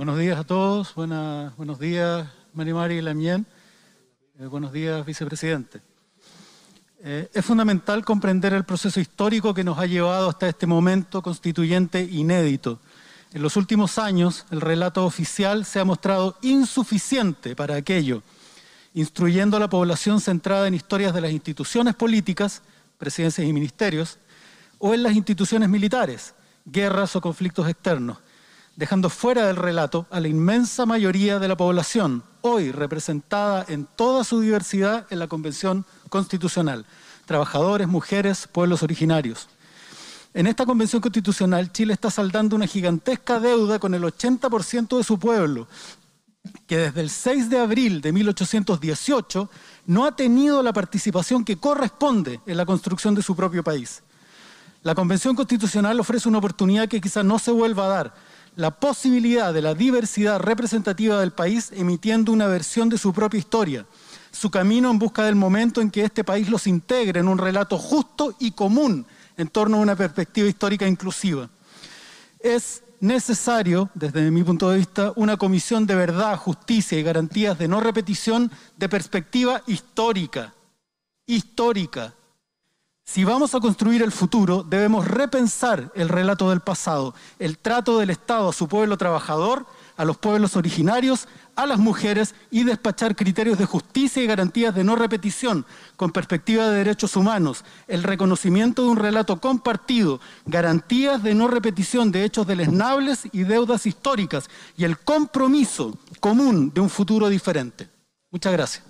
Buenos días a todos, buenos días Marimari y Lamien, eh, buenos días vicepresidente. Eh, es fundamental comprender el proceso histórico que nos ha llevado hasta este momento constituyente inédito. En los últimos años el relato oficial se ha mostrado insuficiente para aquello, instruyendo a la población centrada en historias de las instituciones políticas, presidencias y ministerios, o en las instituciones militares, guerras o conflictos externos, dejando fuera del relato a la inmensa mayoría de la población, hoy representada en toda su diversidad en la Convención Constitucional, trabajadores, mujeres, pueblos originarios. En esta Convención Constitucional, Chile está saldando una gigantesca deuda con el 80% de su pueblo, que desde el 6 de abril de 1818 no ha tenido la participación que corresponde en la construcción de su propio país. La Convención Constitucional ofrece una oportunidad que quizá no se vuelva a dar, la posibilidad de la diversidad representativa del país emitiendo una versión de su propia historia, su camino en busca del momento en que este país los integre en un relato justo y común en torno a una perspectiva histórica inclusiva. Es necesario, desde mi punto de vista, una comisión de verdad, justicia y garantías de no repetición de perspectiva histórica, histórica, si vamos a construir el futuro, debemos repensar el relato del pasado, el trato del Estado a su pueblo trabajador, a los pueblos originarios, a las mujeres y despachar criterios de justicia y garantías de no repetición con perspectiva de derechos humanos, el reconocimiento de un relato compartido, garantías de no repetición de hechos deleznables y deudas históricas y el compromiso común de un futuro diferente. Muchas gracias.